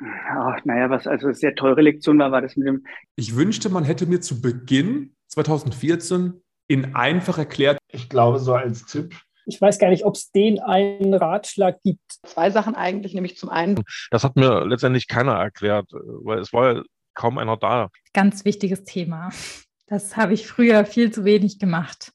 Ach, naja, was also sehr teure Lektion war, war das mit dem. Ich wünschte, man hätte mir zu Beginn 2014 in einfach erklärt. Ich glaube, so als Tipp. Ich weiß gar nicht, ob es den einen Ratschlag gibt. Zwei Sachen eigentlich, nämlich zum einen. Das hat mir letztendlich keiner erklärt, weil es war ja kaum einer da. Ganz wichtiges Thema. Das habe ich früher viel zu wenig gemacht.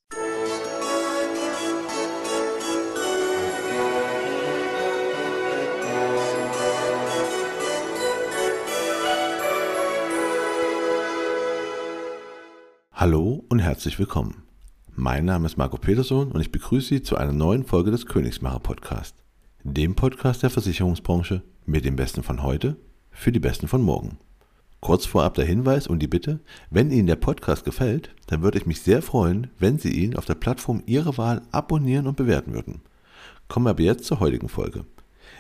Hallo und herzlich willkommen. Mein Name ist Marco Peterson und ich begrüße Sie zu einer neuen Folge des Königsmacher Podcast, dem Podcast der Versicherungsbranche mit dem Besten von heute für die Besten von morgen. Kurz vorab der Hinweis und die Bitte, wenn Ihnen der Podcast gefällt, dann würde ich mich sehr freuen, wenn Sie ihn auf der Plattform Ihrer Wahl abonnieren und bewerten würden. Kommen wir aber jetzt zur heutigen Folge.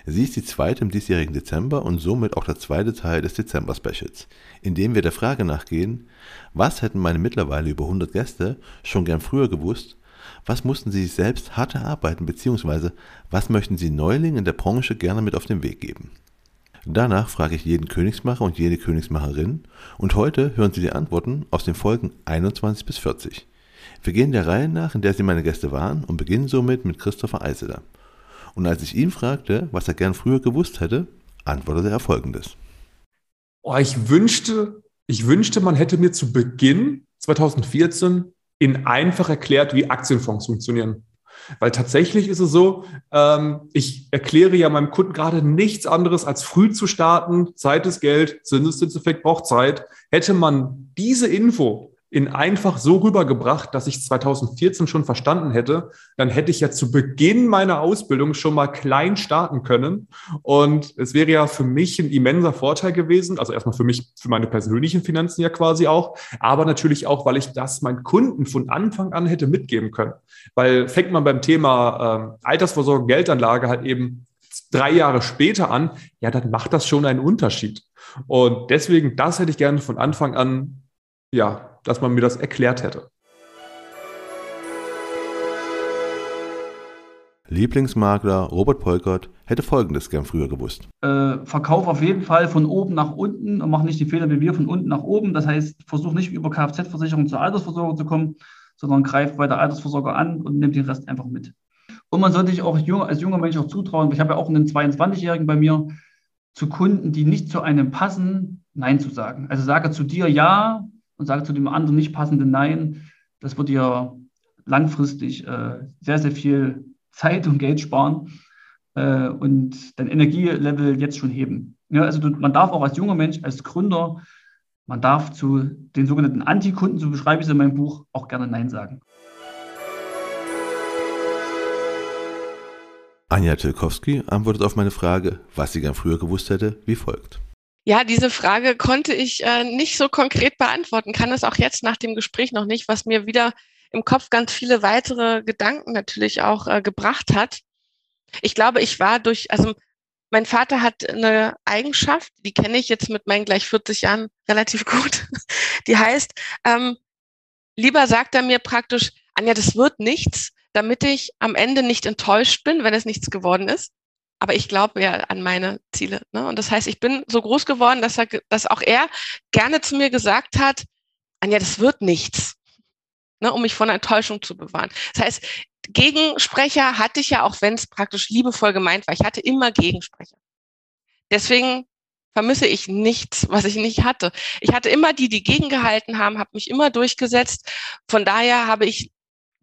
Sie ist die zweite im diesjährigen Dezember und somit auch der zweite Teil des Dezember-Specials, in dem wir der Frage nachgehen, was hätten meine mittlerweile über 100 Gäste schon gern früher gewusst, was mussten sie sich selbst hart erarbeiten bzw. was möchten sie Neulingen in der Branche gerne mit auf den Weg geben. Danach frage ich jeden Königsmacher und jede Königsmacherin und heute hören Sie die Antworten aus den Folgen 21 bis 40. Wir gehen der Reihe nach, in der Sie meine Gäste waren und beginnen somit mit Christopher Eiseler. Und als ich ihn fragte, was er gern früher gewusst hätte, antwortete er folgendes. Oh, ich wünschte, ich wünschte, man hätte mir zu Beginn 2014 in einfach erklärt, wie Aktienfonds funktionieren. Weil tatsächlich ist es so, ähm, ich erkläre ja meinem Kunden gerade nichts anderes als früh zu starten, Zeit ist Geld, Zinseszinseffekt braucht Zeit. Hätte man diese Info in einfach so rübergebracht, dass ich 2014 schon verstanden hätte, dann hätte ich ja zu Beginn meiner Ausbildung schon mal klein starten können. Und es wäre ja für mich ein immenser Vorteil gewesen. Also erstmal für mich, für meine persönlichen Finanzen ja quasi auch, aber natürlich auch, weil ich das meinen Kunden von Anfang an hätte mitgeben können. Weil fängt man beim Thema äh, Altersvorsorge, Geldanlage halt eben drei Jahre später an, ja, dann macht das schon einen Unterschied. Und deswegen, das hätte ich gerne von Anfang an, ja, dass man mir das erklärt hätte. Lieblingsmakler Robert Polkert hätte Folgendes gern früher gewusst. Äh, verkauf auf jeden Fall von oben nach unten und mach nicht die Fehler wie wir von unten nach oben. Das heißt, versuch nicht über Kfz-Versicherung zur Altersversorgung zu kommen, sondern greif bei der Altersversorgung an und nimm den Rest einfach mit. Und man sollte sich auch als junger Mensch auch zutrauen, ich habe ja auch einen 22-Jährigen bei mir, zu Kunden, die nicht zu einem passen, Nein zu sagen. Also sage zu dir Ja, und sage zu dem anderen nicht passende Nein, das wird dir langfristig äh, sehr, sehr viel Zeit und Geld sparen äh, und dein Energielevel jetzt schon heben. Ja, also du, man darf auch als junger Mensch, als Gründer, man darf zu den sogenannten Antikunden, so beschreibe ich es in meinem Buch, auch gerne Nein sagen. Anja Tilkowski antwortet auf meine Frage, was sie gern früher gewusst hätte, wie folgt. Ja, diese Frage konnte ich äh, nicht so konkret beantworten, kann es auch jetzt nach dem Gespräch noch nicht, was mir wieder im Kopf ganz viele weitere Gedanken natürlich auch äh, gebracht hat. Ich glaube, ich war durch, also mein Vater hat eine Eigenschaft, die kenne ich jetzt mit meinen gleich 40 Jahren relativ gut. Die heißt, ähm, lieber sagt er mir praktisch, Anja, das wird nichts, damit ich am Ende nicht enttäuscht bin, wenn es nichts geworden ist aber ich glaube ja an meine Ziele. Ne? Und das heißt, ich bin so groß geworden, dass, er, dass auch er gerne zu mir gesagt hat, Anja, das wird nichts, ne, um mich von Enttäuschung zu bewahren. Das heißt, Gegensprecher hatte ich ja, auch wenn es praktisch liebevoll gemeint war. Ich hatte immer Gegensprecher. Deswegen vermisse ich nichts, was ich nicht hatte. Ich hatte immer die, die gegengehalten haben, habe mich immer durchgesetzt. Von daher habe ich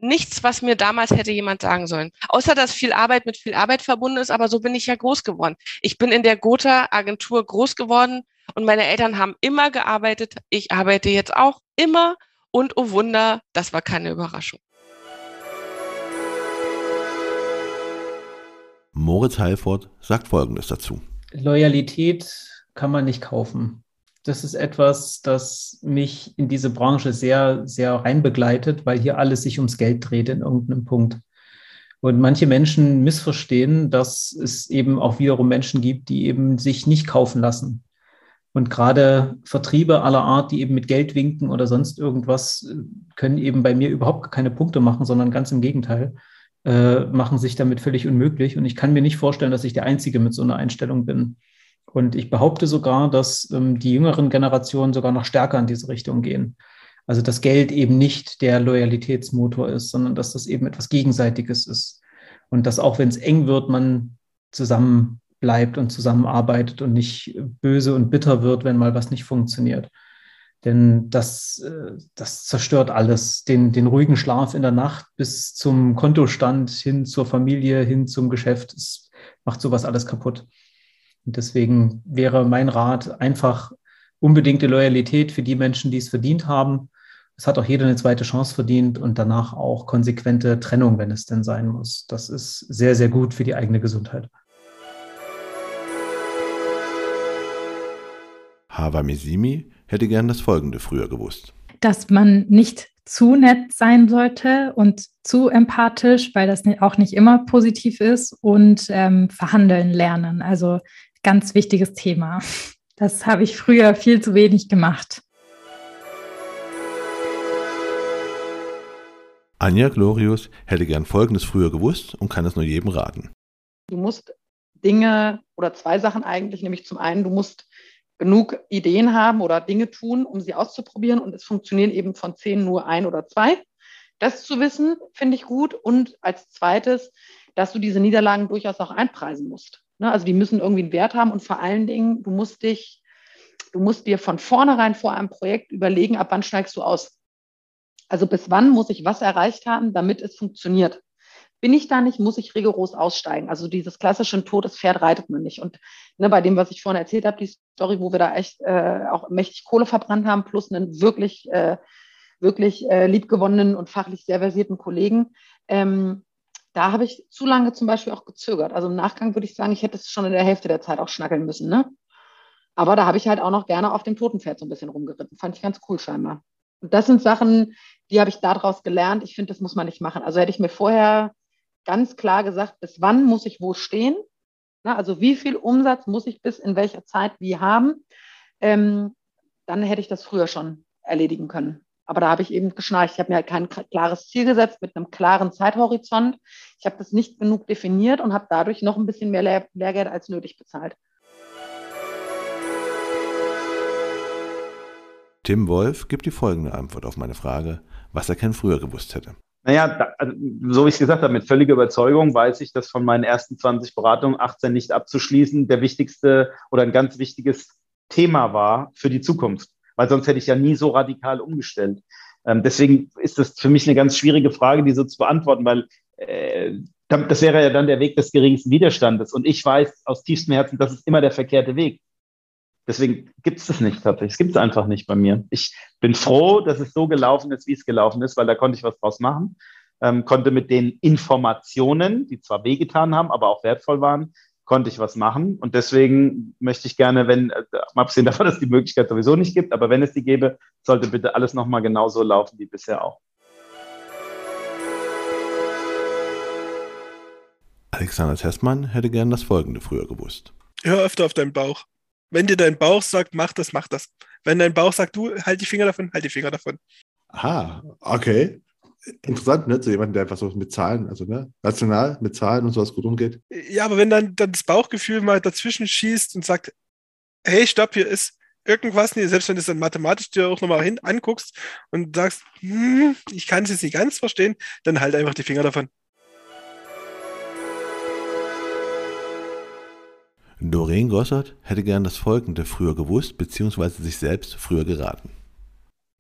nichts, was mir damals hätte jemand sagen sollen. Außer, dass viel Arbeit mit viel Arbeit verbunden ist, aber so bin ich ja groß geworden. Ich bin in der Gotha-Agentur groß geworden und meine Eltern haben immer gearbeitet. Ich arbeite jetzt auch immer und oh Wunder, das war keine Überraschung. Moritz Heilfort sagt Folgendes dazu. Loyalität kann man nicht kaufen das ist etwas, das mich in diese Branche sehr, sehr reinbegleitet, weil hier alles sich ums Geld dreht in irgendeinem Punkt. Und manche Menschen missverstehen, dass es eben auch wiederum Menschen gibt, die eben sich nicht kaufen lassen. Und gerade Vertriebe aller Art, die eben mit Geld winken oder sonst irgendwas, können eben bei mir überhaupt keine Punkte machen, sondern ganz im Gegenteil, äh, machen sich damit völlig unmöglich. Und ich kann mir nicht vorstellen, dass ich der Einzige mit so einer Einstellung bin. Und ich behaupte sogar, dass ähm, die jüngeren Generationen sogar noch stärker in diese Richtung gehen. Also dass Geld eben nicht der Loyalitätsmotor ist, sondern dass das eben etwas Gegenseitiges ist. Und dass auch wenn es eng wird, man zusammen bleibt und zusammenarbeitet und nicht böse und bitter wird, wenn mal was nicht funktioniert. Denn das, äh, das zerstört alles. Den, den ruhigen Schlaf in der Nacht bis zum Kontostand, hin zur Familie, hin zum Geschäft. Es macht sowas alles kaputt. Und deswegen wäre mein Rat einfach unbedingte Loyalität für die Menschen, die es verdient haben. Es hat auch jeder eine zweite Chance verdient und danach auch konsequente Trennung, wenn es denn sein muss. Das ist sehr, sehr gut für die eigene Gesundheit. Hava Misimi hätte gern das Folgende früher gewusst. Dass man nicht zu nett sein sollte und zu empathisch, weil das auch nicht immer positiv ist und ähm, verhandeln lernen. Also ganz wichtiges Thema. Das habe ich früher viel zu wenig gemacht. Anja Glorius hätte gern Folgendes früher gewusst und kann es nur jedem raten. Du musst Dinge oder zwei Sachen eigentlich, nämlich zum einen, du musst genug Ideen haben oder Dinge tun, um sie auszuprobieren und es funktionieren eben von zehn nur ein oder zwei. Das zu wissen, finde ich gut. Und als zweites, dass du diese Niederlagen durchaus auch einpreisen musst. Ne? Also die müssen irgendwie einen Wert haben und vor allen Dingen, du musst dich, du musst dir von vornherein vor einem Projekt überlegen, ab wann steigst du aus. Also bis wann muss ich was erreicht haben, damit es funktioniert. Bin ich da nicht, muss ich rigoros aussteigen. Also dieses klassische totes Pferd reitet man nicht. Und ne, bei dem, was ich vorhin erzählt habe, die Story, wo wir da echt äh, auch mächtig Kohle verbrannt haben, plus einen wirklich, äh, wirklich äh, liebgewonnenen und fachlich sehr versierten Kollegen, ähm, da habe ich zu lange zum Beispiel auch gezögert. Also im Nachgang würde ich sagen, ich hätte es schon in der Hälfte der Zeit auch schnackeln müssen. Ne? Aber da habe ich halt auch noch gerne auf dem toten Pferd so ein bisschen rumgeritten. Fand ich ganz cool scheinbar. Und das sind Sachen, die habe ich daraus gelernt. Ich finde, das muss man nicht machen. Also hätte ich mir vorher ganz klar gesagt, bis wann muss ich wo stehen? Na, also wie viel Umsatz muss ich bis in welcher Zeit wie haben? Ähm, dann hätte ich das früher schon erledigen können. Aber da habe ich eben geschnarcht. Ich habe mir halt kein klares Ziel gesetzt mit einem klaren Zeithorizont. Ich habe das nicht genug definiert und habe dadurch noch ein bisschen mehr Lehr Lehrgeld als nötig bezahlt. Tim Wolf gibt die folgende Antwort auf meine Frage, was er Ken früher gewusst hätte. Naja, da, also, so wie ich es gesagt habe, mit völliger Überzeugung weiß ich, dass von meinen ersten 20 Beratungen 18 nicht abzuschließen der wichtigste oder ein ganz wichtiges Thema war für die Zukunft. Weil sonst hätte ich ja nie so radikal umgestellt. Ähm, deswegen ist das für mich eine ganz schwierige Frage, die so zu beantworten, weil äh, das wäre ja dann der Weg des geringsten Widerstandes. Und ich weiß aus tiefstem Herzen, das ist immer der verkehrte Weg. Deswegen gibt es das nicht tatsächlich. Es gibt es einfach nicht bei mir. Ich bin froh, dass es so gelaufen ist, wie es gelaufen ist, weil da konnte ich was draus machen. Ähm, konnte mit den Informationen, die zwar wehgetan haben, aber auch wertvoll waren, konnte ich was machen. Und deswegen möchte ich gerne, wenn, äh, mal abgesehen davon, dass es die Möglichkeit sowieso nicht gibt, aber wenn es die gäbe, sollte bitte alles nochmal genauso laufen wie bisher auch. Alexander Tessmann hätte gern das Folgende früher gewusst. Hör öfter auf deinen Bauch. Wenn dir dein Bauch sagt, mach das, mach das. Wenn dein Bauch sagt, du, halt die Finger davon, halt die Finger davon. Aha, okay. Interessant, ne? Zu jemandem, der einfach so mit Zahlen, also ne, rational mit Zahlen und sowas gut umgeht. Ja, aber wenn dann, dann das Bauchgefühl mal dazwischen schießt und sagt, hey, stopp, hier ist irgendwas, selbst wenn du es dann mathematisch dir auch nochmal hin anguckst und sagst, hm, ich kann es jetzt nicht ganz verstehen, dann halt einfach die Finger davon. Doreen Gossert hätte gern das Folgende früher gewusst, beziehungsweise sich selbst früher geraten.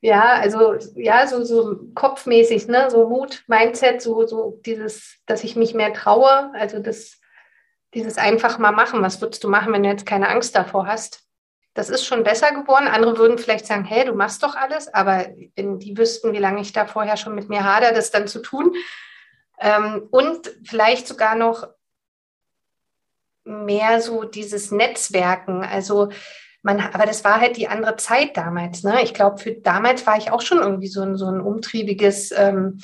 Ja, also ja, so, so kopfmäßig, ne? so Mut, Mindset, so, so dieses, dass ich mich mehr traue, also das, dieses einfach mal machen. Was würdest du machen, wenn du jetzt keine Angst davor hast? Das ist schon besser geworden. Andere würden vielleicht sagen, hey, du machst doch alles, aber wenn die wüssten, wie lange ich da vorher schon mit mir hader, das dann zu tun. Ähm, und vielleicht sogar noch mehr so dieses Netzwerken. Also man, aber das war halt die andere Zeit damals. Ne? Ich glaube, für damals war ich auch schon irgendwie so ein, so ein umtriebiges ähm,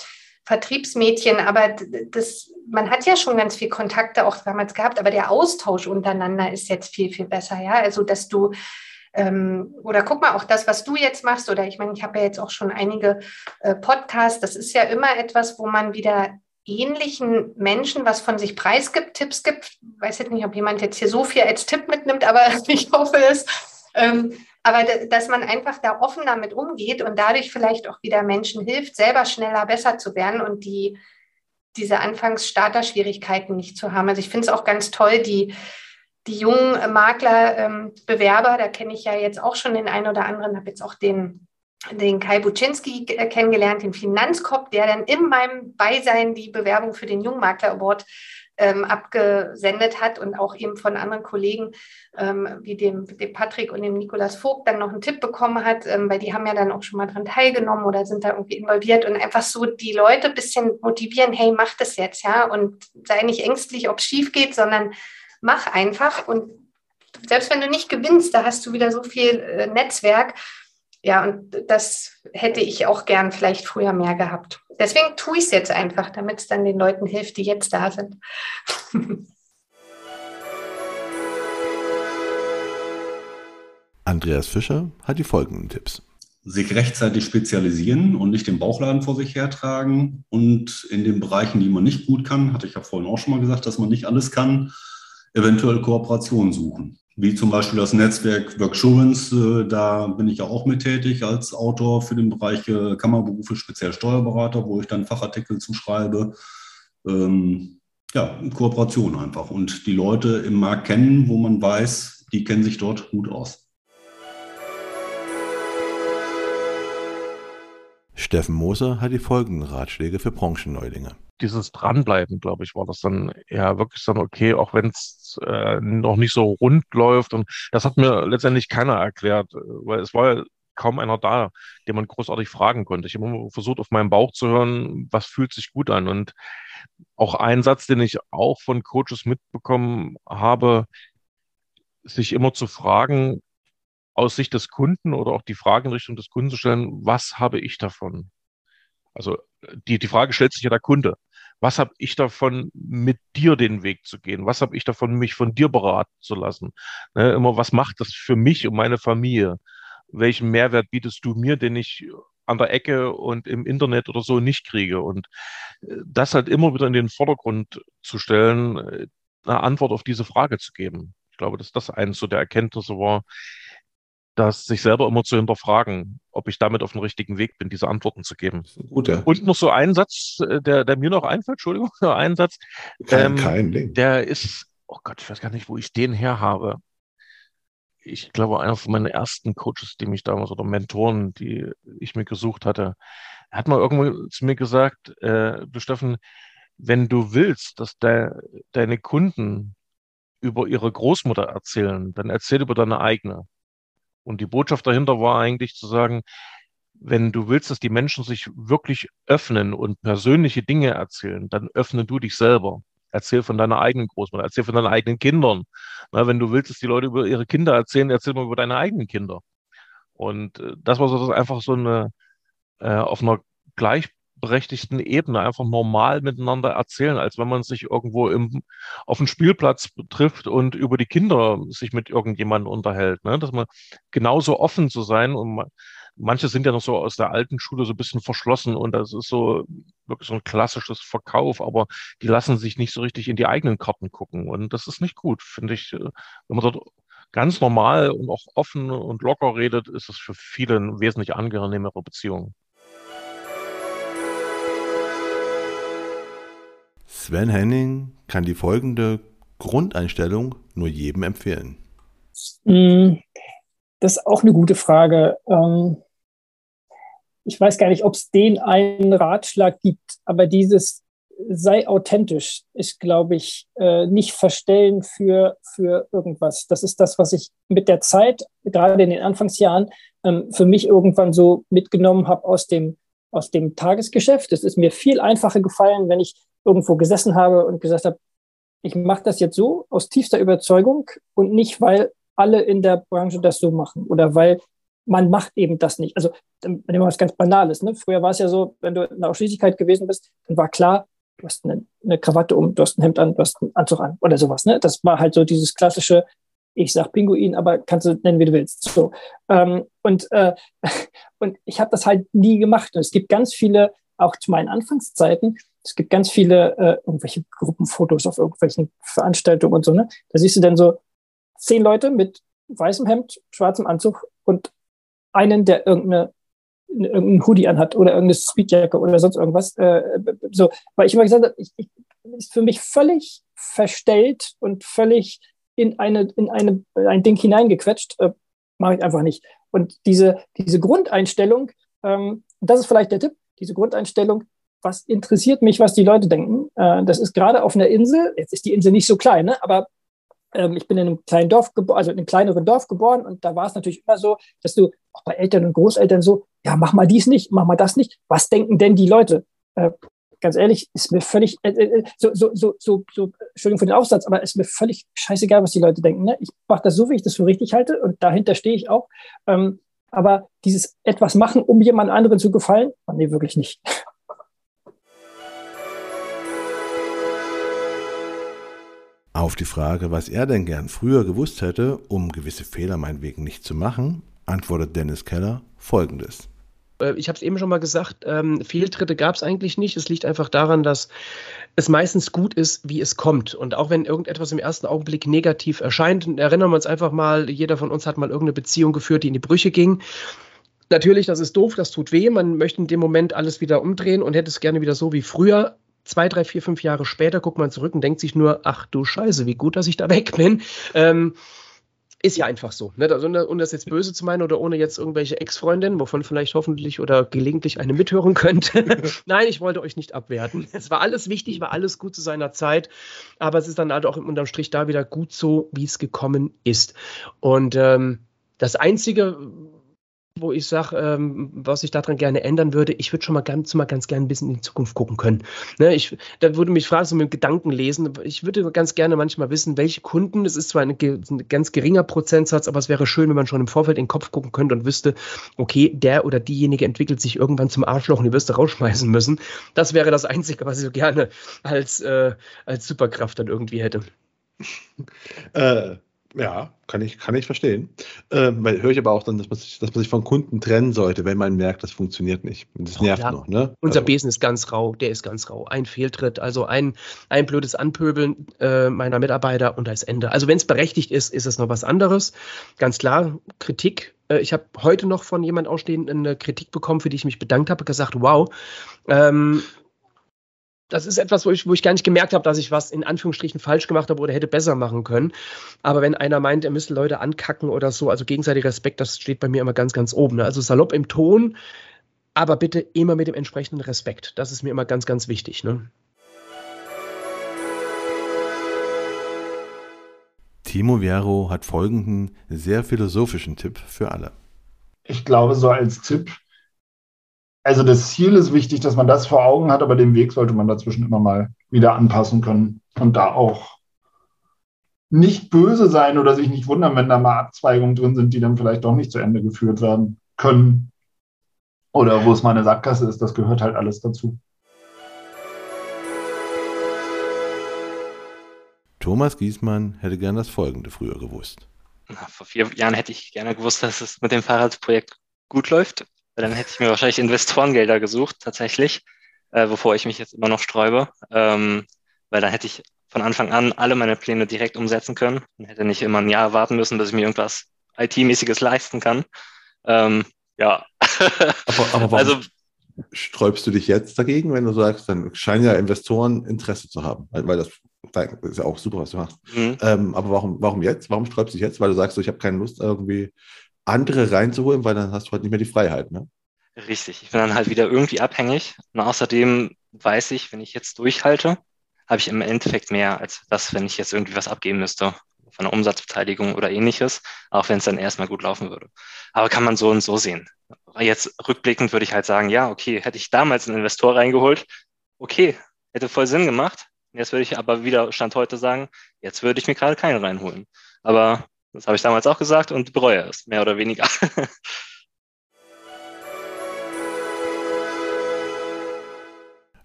Vertriebsmädchen, aber das, man hat ja schon ganz viel Kontakte auch damals gehabt, aber der Austausch untereinander ist jetzt viel, viel besser, ja. Also, dass du ähm, oder guck mal, auch das, was du jetzt machst, oder ich meine, ich habe ja jetzt auch schon einige äh, Podcasts, das ist ja immer etwas, wo man wieder ähnlichen Menschen was von sich preisgibt, Tipps gibt. Ich weiß jetzt nicht, ob jemand jetzt hier so viel als Tipp mitnimmt, aber ich hoffe es. Ähm, aber dass man einfach da offen damit umgeht und dadurch vielleicht auch wieder Menschen hilft, selber schneller besser zu werden und die, diese Anfangsstarter-Schwierigkeiten nicht zu haben. Also ich finde es auch ganz toll, die, die jungen Makler, ähm, Bewerber, da kenne ich ja jetzt auch schon den einen oder anderen, habe jetzt auch den, den Kai Buczynski kennengelernt, den Finanzkopf, der dann in meinem Beisein die Bewerbung für den Jungmakler Award ähm, abgesendet hat und auch eben von anderen Kollegen ähm, wie dem, dem Patrick und dem Nikolas Vogt dann noch einen Tipp bekommen hat, ähm, weil die haben ja dann auch schon mal dran teilgenommen oder sind da irgendwie involviert und einfach so die Leute ein bisschen motivieren, hey, mach das jetzt, ja, und sei nicht ängstlich, ob es schief geht, sondern mach einfach und selbst wenn du nicht gewinnst, da hast du wieder so viel äh, Netzwerk ja, und das hätte ich auch gern vielleicht früher mehr gehabt. Deswegen tue ich es jetzt einfach, damit es dann den Leuten hilft, die jetzt da sind. Andreas Fischer hat die folgenden Tipps. Sich rechtzeitig spezialisieren und nicht den Bauchladen vor sich hertragen. Und in den Bereichen, die man nicht gut kann, hatte ich ja vorhin auch schon mal gesagt, dass man nicht alles kann, eventuell Kooperation suchen wie zum Beispiel das Netzwerk Worksurance. Äh, da bin ich ja auch mit tätig als Autor für den Bereich äh, Kammerberufe, speziell Steuerberater, wo ich dann Fachartikel zuschreibe. Ähm, ja, Kooperation einfach und die Leute im Markt kennen, wo man weiß, die kennen sich dort gut aus. Steffen Moser hat die folgenden Ratschläge für Branchenneulinge dieses Dranbleiben, glaube ich, war das dann ja wirklich dann okay, auch wenn es äh, noch nicht so rund läuft. Und das hat mir letztendlich keiner erklärt, äh, weil es war ja kaum einer da, den man großartig fragen konnte. Ich habe immer versucht, auf meinen Bauch zu hören, was fühlt sich gut an. Und auch ein Satz, den ich auch von Coaches mitbekommen habe, sich immer zu fragen, aus Sicht des Kunden oder auch die Frage in Richtung des Kunden zu stellen, was habe ich davon? Also die, die Frage stellt sich ja der Kunde was habe ich davon, mit dir den Weg zu gehen? Was habe ich davon, mich von dir beraten zu lassen? Ne, immer, was macht das für mich und meine Familie? Welchen Mehrwert bietest du mir, den ich an der Ecke und im Internet oder so nicht kriege? Und äh, das halt immer wieder in den Vordergrund zu stellen, äh, eine Antwort auf diese Frage zu geben. Ich glaube, dass das eins so der Erkenntnisse war, das sich selber immer zu hinterfragen, ob ich damit auf dem richtigen Weg bin, diese Antworten zu geben. Gut, ja. Und noch so ein Satz, äh, der, der mir noch einfällt, Entschuldigung, ein Satz. Kein, ähm, kein Ding. Der ist, oh Gott, ich weiß gar nicht, wo ich den her habe. Ich glaube, einer von meinen ersten Coaches, die mich damals oder Mentoren, die ich mir gesucht hatte, hat mal irgendwo zu mir gesagt, äh, du Steffen, wenn du willst, dass de, deine Kunden über ihre Großmutter erzählen, dann erzähl über deine eigene. Und die Botschaft dahinter war eigentlich zu sagen, wenn du willst, dass die Menschen sich wirklich öffnen und persönliche Dinge erzählen, dann öffne du dich selber. Erzähl von deiner eigenen Großmutter, erzähl von deinen eigenen Kindern. Na, wenn du willst, dass die Leute über ihre Kinder erzählen, erzähl mal über deine eigenen Kinder. Und äh, das war so einfach so eine äh, auf einer gleich berechtigten Ebene einfach normal miteinander erzählen, als wenn man sich irgendwo im, auf dem Spielplatz trifft und über die Kinder sich mit irgendjemandem unterhält. Ne? Dass man genauso offen zu sein und man, manche sind ja noch so aus der alten Schule so ein bisschen verschlossen und das ist so wirklich so ein klassisches Verkauf, aber die lassen sich nicht so richtig in die eigenen Karten gucken und das ist nicht gut, finde ich. Wenn man dort ganz normal und auch offen und locker redet, ist es für viele eine wesentlich angenehmere Beziehung. Sven Henning kann die folgende Grundeinstellung nur jedem empfehlen. Mm, das ist auch eine gute Frage. Ähm, ich weiß gar nicht, ob es den einen Ratschlag gibt, aber dieses sei authentisch ist, glaube ich, äh, nicht verstellen für, für irgendwas. Das ist das, was ich mit der Zeit, gerade in den Anfangsjahren, ähm, für mich irgendwann so mitgenommen habe aus dem, aus dem Tagesgeschäft. Es ist mir viel einfacher gefallen, wenn ich irgendwo gesessen habe und gesagt habe, ich mache das jetzt so aus tiefster Überzeugung und nicht, weil alle in der Branche das so machen oder weil man macht eben das nicht. Also nehmen wir was ganz Banales. Ne? Früher war es ja so, wenn du in der Ausschließlichkeit gewesen bist, dann war klar, du hast eine, eine, Krawatte um, du hast ein Hemd an, du hast einen Anzug an oder sowas. Ne? Das war halt so dieses klassische, ich sag Pinguin, aber kannst du nennen, wie du willst. So. Ähm, und, äh, und ich habe das halt nie gemacht. Und es gibt ganz viele auch zu meinen Anfangszeiten, es gibt ganz viele äh, irgendwelche Gruppenfotos auf irgendwelchen Veranstaltungen und so, ne? Da siehst du dann so zehn Leute mit weißem Hemd, schwarzem Anzug und einen, der irgendeine irgendein Hoodie anhat oder irgendeine Speedjacke oder sonst irgendwas. Äh, so, weil ich immer gesagt habe, ich, ich, ist für mich völlig verstellt und völlig in eine in eine ein Ding hineingequetscht. Äh, Mache ich einfach nicht. Und diese diese Grundeinstellung, ähm, das ist vielleicht der Tipp. Diese Grundeinstellung, was interessiert mich, was die Leute denken? Äh, das ist gerade auf einer Insel. Jetzt ist die Insel nicht so klein, ne? aber ähm, ich bin in einem kleinen Dorf also in einem kleineren Dorf geboren und da war es natürlich immer so, dass du auch bei Eltern und Großeltern so, ja, mach mal dies nicht, mach mal das nicht. Was denken denn die Leute? Äh, ganz ehrlich, ist mir völlig, äh, äh, so, so, so, so, so, Entschuldigung für den Aufsatz, aber ist mir völlig scheißegal, was die Leute denken. Ne? Ich mache das so, wie ich das für richtig halte und dahinter stehe ich auch. Ähm, aber dieses etwas machen, um jemand anderen zu gefallen, oh, nee, wirklich nicht. Auf die Frage, was er denn gern früher gewusst hätte, um gewisse Fehler meinetwegen nicht zu machen, antwortet Dennis Keller folgendes. Äh, ich habe es eben schon mal gesagt, ähm, Fehltritte gab es eigentlich nicht. Es liegt einfach daran, dass es meistens gut ist, wie es kommt. Und auch wenn irgendetwas im ersten Augenblick negativ erscheint, erinnern wir uns einfach mal, jeder von uns hat mal irgendeine Beziehung geführt, die in die Brüche ging. Natürlich, das ist doof, das tut weh. Man möchte in dem Moment alles wieder umdrehen und hätte es gerne wieder so wie früher zwei, drei, vier, fünf Jahre später guckt man zurück und denkt sich nur, ach du Scheiße, wie gut, dass ich da weg bin. Ähm, ist ja einfach so. Ne? Also, ohne das jetzt böse zu meinen oder ohne jetzt irgendwelche Ex-Freundinnen, wovon vielleicht hoffentlich oder gelegentlich eine mithören könnte. Nein, ich wollte euch nicht abwerten. Es war alles wichtig, war alles gut zu seiner Zeit, aber es ist dann halt auch unterm Strich da wieder gut so, wie es gekommen ist. Und ähm, das Einzige, wo ich sage, ähm, was ich daran gerne ändern würde, ich würde schon mal ganz, mal ganz gerne ein bisschen in die Zukunft gucken können. Ne, ich, da würde mich fragen, so mit Gedanken lesen. Ich würde ganz gerne manchmal wissen, welche Kunden, es ist zwar ein, ein, ganz geringer Prozentsatz, aber es wäre schön, wenn man schon im Vorfeld in den Kopf gucken könnte und wüsste, okay, der oder diejenige entwickelt sich irgendwann zum Arschloch und die wirst du rausschmeißen müssen. Das wäre das Einzige, was ich so gerne als, äh, als Superkraft dann irgendwie hätte. Äh, ja, kann ich, kann ich verstehen. Ähm, weil höre ich aber auch dann, dass man, sich, dass man sich von Kunden trennen sollte, wenn man merkt, das funktioniert nicht. Das nervt ja. noch. Ne? Unser also. Besen ist ganz rau, der ist ganz rau. Ein Fehltritt, also ein, ein blödes Anpöbeln äh, meiner Mitarbeiter und da ist Ende. Also wenn es berechtigt ist, ist es noch was anderes. Ganz klar, Kritik. Äh, ich habe heute noch von jemand ausstehend eine Kritik bekommen, für die ich mich bedankt habe, gesagt, wow, ähm, das ist etwas, wo ich, wo ich gar nicht gemerkt habe, dass ich was in Anführungsstrichen falsch gemacht habe oder hätte besser machen können. Aber wenn einer meint, er müsste Leute ankacken oder so, also gegenseitiger Respekt, das steht bei mir immer ganz, ganz oben. Ne? Also salopp im Ton, aber bitte immer mit dem entsprechenden Respekt. Das ist mir immer ganz, ganz wichtig. Ne? Timo Viero hat folgenden sehr philosophischen Tipp für alle. Ich glaube, so als Tipp, also das Ziel ist wichtig, dass man das vor Augen hat, aber den Weg sollte man dazwischen immer mal wieder anpassen können und da auch nicht böse sein oder sich nicht wundern, wenn da mal Abzweigungen drin sind, die dann vielleicht doch nicht zu Ende geführt werden können. Oder wo es mal eine Sackgasse ist, das gehört halt alles dazu. Thomas Giesmann hätte gern das Folgende früher gewusst. Vor vier Jahren hätte ich gerne gewusst, dass es mit dem Fahrradprojekt gut läuft. Weil dann hätte ich mir wahrscheinlich Investorengelder gesucht, tatsächlich, äh, wovor ich mich jetzt immer noch sträube. Ähm, weil dann hätte ich von Anfang an alle meine Pläne direkt umsetzen können und hätte nicht immer ein Jahr warten müssen, bis ich mir irgendwas IT-mäßiges leisten kann. Ähm, ja. aber, aber warum also, sträubst du dich jetzt dagegen, wenn du sagst, dann scheinen ja Investoren Interesse zu haben, weil das ist ja auch super, was du machst. Mhm. Ähm, aber warum, warum jetzt? Warum sträubst du dich jetzt? Weil du sagst, so, ich habe keine Lust, irgendwie andere reinzuholen, weil dann hast du halt nicht mehr die Freiheit. Ne? Richtig, ich bin dann halt wieder irgendwie abhängig. Und außerdem weiß ich, wenn ich jetzt durchhalte, habe ich im Endeffekt mehr als das, wenn ich jetzt irgendwie was abgeben müsste von einer Umsatzbeteiligung oder ähnliches, auch wenn es dann erstmal gut laufen würde. Aber kann man so und so sehen. Jetzt rückblickend würde ich halt sagen, ja, okay, hätte ich damals einen Investor reingeholt, okay, hätte voll Sinn gemacht. Jetzt würde ich aber wieder Stand heute sagen, jetzt würde ich mir gerade keinen reinholen. Aber das habe ich damals auch gesagt und bereue es, mehr oder weniger.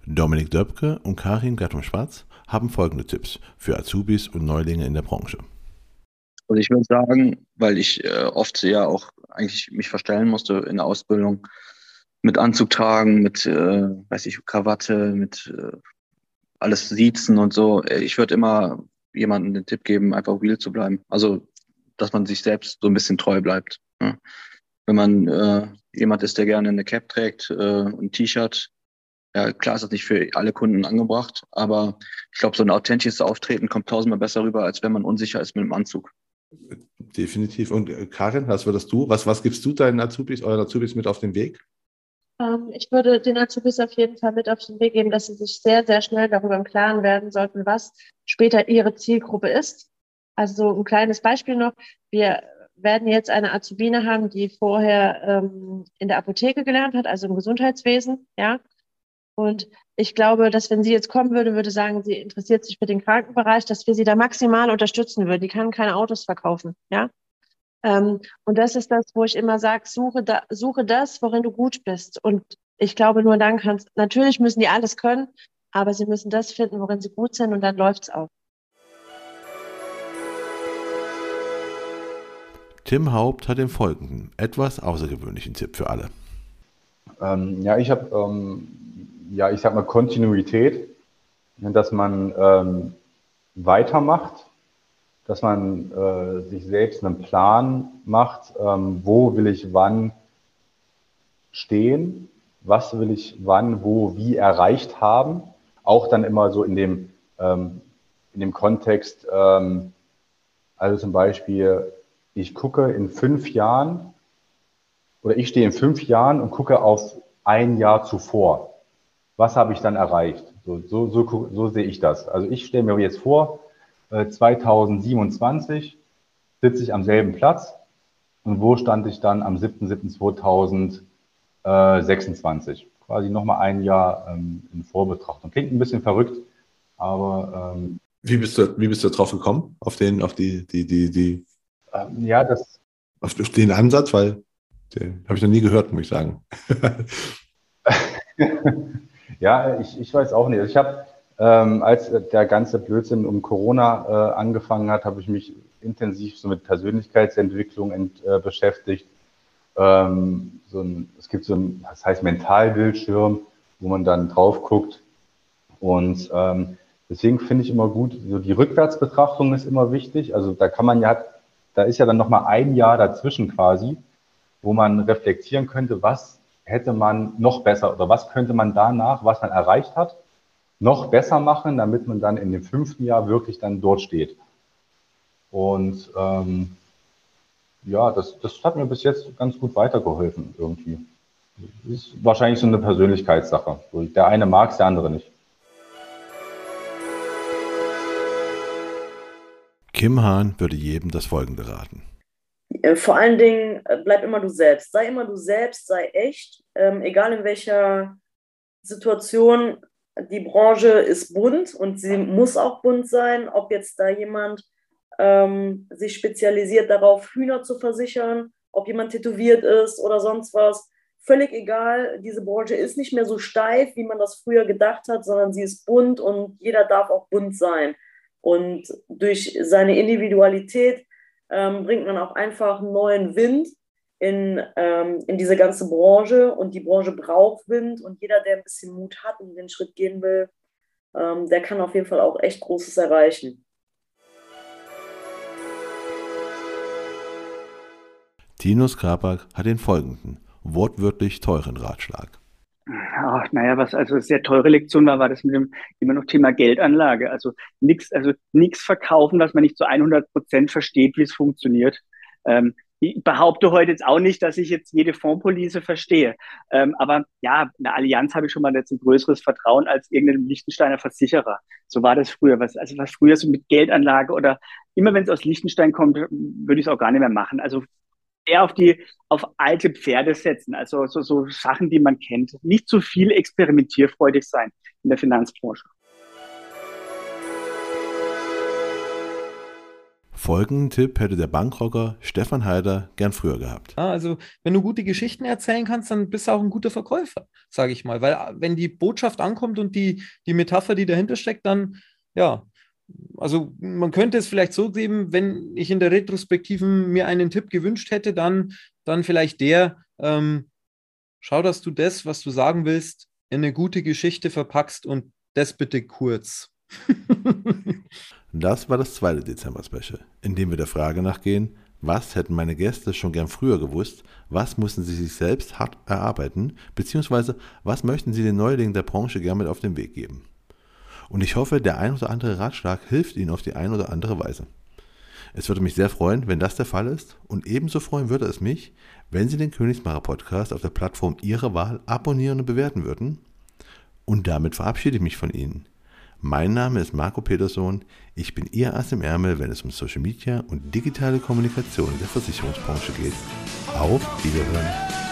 Dominik Döpke und Karin Gattung-Schwarz haben folgende Tipps für Azubis und Neulinge in der Branche. Also ich würde sagen, weil ich äh, oft ja auch eigentlich mich verstellen musste in der Ausbildung, mit Anzug tragen, mit, äh, weiß ich, Krawatte, mit äh, alles siezen und so. Ich würde immer jemandem den Tipp geben, einfach real zu bleiben. Also, dass man sich selbst so ein bisschen treu bleibt. Ja. Wenn man äh, jemand ist, der gerne eine Cap trägt, äh, ein T-Shirt, ja, klar ist das nicht für alle Kunden angebracht, aber ich glaube, so ein authentisches Auftreten kommt tausendmal besser rüber, als wenn man unsicher ist mit dem Anzug. Definitiv. Und äh, Karin, was würdest du, was, was gibst du deinen Azubis, euren Azubis mit auf den Weg? Ähm, ich würde den Azubis auf jeden Fall mit auf den Weg geben, dass sie sich sehr, sehr schnell darüber im Klaren werden sollten, was später ihre Zielgruppe ist. Also ein kleines Beispiel noch. Wir werden jetzt eine Azubine haben, die vorher ähm, in der Apotheke gelernt hat, also im Gesundheitswesen, ja. Und ich glaube, dass wenn sie jetzt kommen würde, würde sagen, sie interessiert sich für den Krankenbereich, dass wir sie da maximal unterstützen würden. Die kann keine Autos verkaufen, ja. Ähm, und das ist das, wo ich immer sage, suche, da, suche das, worin du gut bist. Und ich glaube, nur dann kannst, natürlich müssen die alles können, aber sie müssen das finden, worin sie gut sind und dann läuft es auch. Tim Haupt hat den folgenden, etwas außergewöhnlichen Tipp für alle. Ähm, ja, ich habe, ähm, ja, ich sag mal Kontinuität, dass man ähm, weitermacht, dass man äh, sich selbst einen Plan macht, ähm, wo will ich wann stehen, was will ich wann, wo, wie erreicht haben. Auch dann immer so in dem, ähm, in dem Kontext, ähm, also zum Beispiel, ich gucke in fünf Jahren oder ich stehe in fünf Jahren und gucke auf ein Jahr zuvor. Was habe ich dann erreicht? So, so, so, so sehe ich das. Also ich stelle mir jetzt vor, 2027 äh, sitze ich am selben Platz und wo stand ich dann am 7.7.2026? Quasi nochmal ein Jahr ähm, in Vorbetrachtung. Klingt ein bisschen verrückt, aber ähm, wie bist du, wie bist du drauf gekommen? Auf den, auf die, die, die, die ähm, ja, das. Auf den Ansatz, weil den habe ich noch nie gehört, muss ich sagen. ja, ich, ich weiß auch nicht. Also ich habe ähm, als der ganze Blödsinn um Corona äh, angefangen hat, habe ich mich intensiv so mit Persönlichkeitsentwicklung ent, äh, beschäftigt. Ähm, so ein, es gibt so ein, das heißt Mentalbildschirm, wo man dann drauf guckt. Und ähm, deswegen finde ich immer gut, so die Rückwärtsbetrachtung ist immer wichtig. Also da kann man ja, da ist ja dann nochmal ein Jahr dazwischen quasi, wo man reflektieren könnte, was hätte man noch besser oder was könnte man danach, was man erreicht hat, noch besser machen, damit man dann in dem fünften Jahr wirklich dann dort steht. Und ähm, ja, das, das hat mir bis jetzt ganz gut weitergeholfen irgendwie. Ist wahrscheinlich so eine Persönlichkeitssache. Der eine mag es, der andere nicht. Kim Hahn würde jedem das Folgende raten. Äh, vor allen Dingen, äh, bleib immer du selbst. Sei immer du selbst, sei echt. Ähm, egal in welcher Situation die Branche ist bunt und sie muss auch bunt sein. Ob jetzt da jemand ähm, sich spezialisiert darauf, Hühner zu versichern, ob jemand tätowiert ist oder sonst was. Völlig egal, diese Branche ist nicht mehr so steif, wie man das früher gedacht hat, sondern sie ist bunt und jeder darf auch bunt sein. Und durch seine Individualität ähm, bringt man auch einfach neuen Wind in, ähm, in diese ganze Branche und die Branche braucht Wind und jeder, der ein bisschen Mut hat und den Schritt gehen will, ähm, der kann auf jeden Fall auch echt Großes erreichen. Tinus Krapak hat den folgenden, wortwörtlich teuren Ratschlag. Ach, naja, was also sehr teure Lektion war, war das mit dem immer noch Thema Geldanlage. Also nichts, also nichts verkaufen, was man nicht zu 100 Prozent versteht, wie es funktioniert. Ähm, ich behaupte heute jetzt auch nicht, dass ich jetzt jede Fondspolice verstehe. Ähm, aber ja, in der Allianz habe ich schon mal jetzt ein größeres Vertrauen als irgendeinem Liechtensteiner Versicherer. So war das früher. Was, also was früher so mit Geldanlage oder immer wenn es aus Liechtenstein kommt, würde ich es auch gar nicht mehr machen. Also eher auf die, auf alte Pferde setzen. Also so, so Sachen, die man kennt. Nicht zu viel experimentierfreudig sein in der Finanzbranche. Folgenden Tipp hätte der Bankrocker Stefan Heider gern früher gehabt. Also, wenn du gute Geschichten erzählen kannst, dann bist du auch ein guter Verkäufer, sage ich mal. Weil, wenn die Botschaft ankommt und die, die Metapher, die dahinter steckt, dann, ja, also man könnte es vielleicht so geben, wenn ich in der Retrospektiven mir einen Tipp gewünscht hätte, dann, dann vielleicht der, ähm, schau, dass du das, was du sagen willst, in eine gute Geschichte verpackst und das bitte kurz. das war das zweite Dezember-Special, in dem wir der Frage nachgehen, was hätten meine Gäste schon gern früher gewusst? Was mussten sie sich selbst hart erarbeiten? Beziehungsweise, was möchten sie den Neulingen der Branche gern mit auf den Weg geben? Und ich hoffe, der ein oder andere Ratschlag hilft ihnen auf die eine oder andere Weise. Es würde mich sehr freuen, wenn das der Fall ist. Und ebenso freuen würde es mich, wenn Sie den Königsmacher Podcast auf der Plattform Ihrer Wahl abonnieren und bewerten würden. Und damit verabschiede ich mich von Ihnen. Mein Name ist Marco Peterson. Ich bin Ihr Ass im Ärmel, wenn es um Social Media und digitale Kommunikation in der Versicherungsbranche geht. Auf Wiederhören.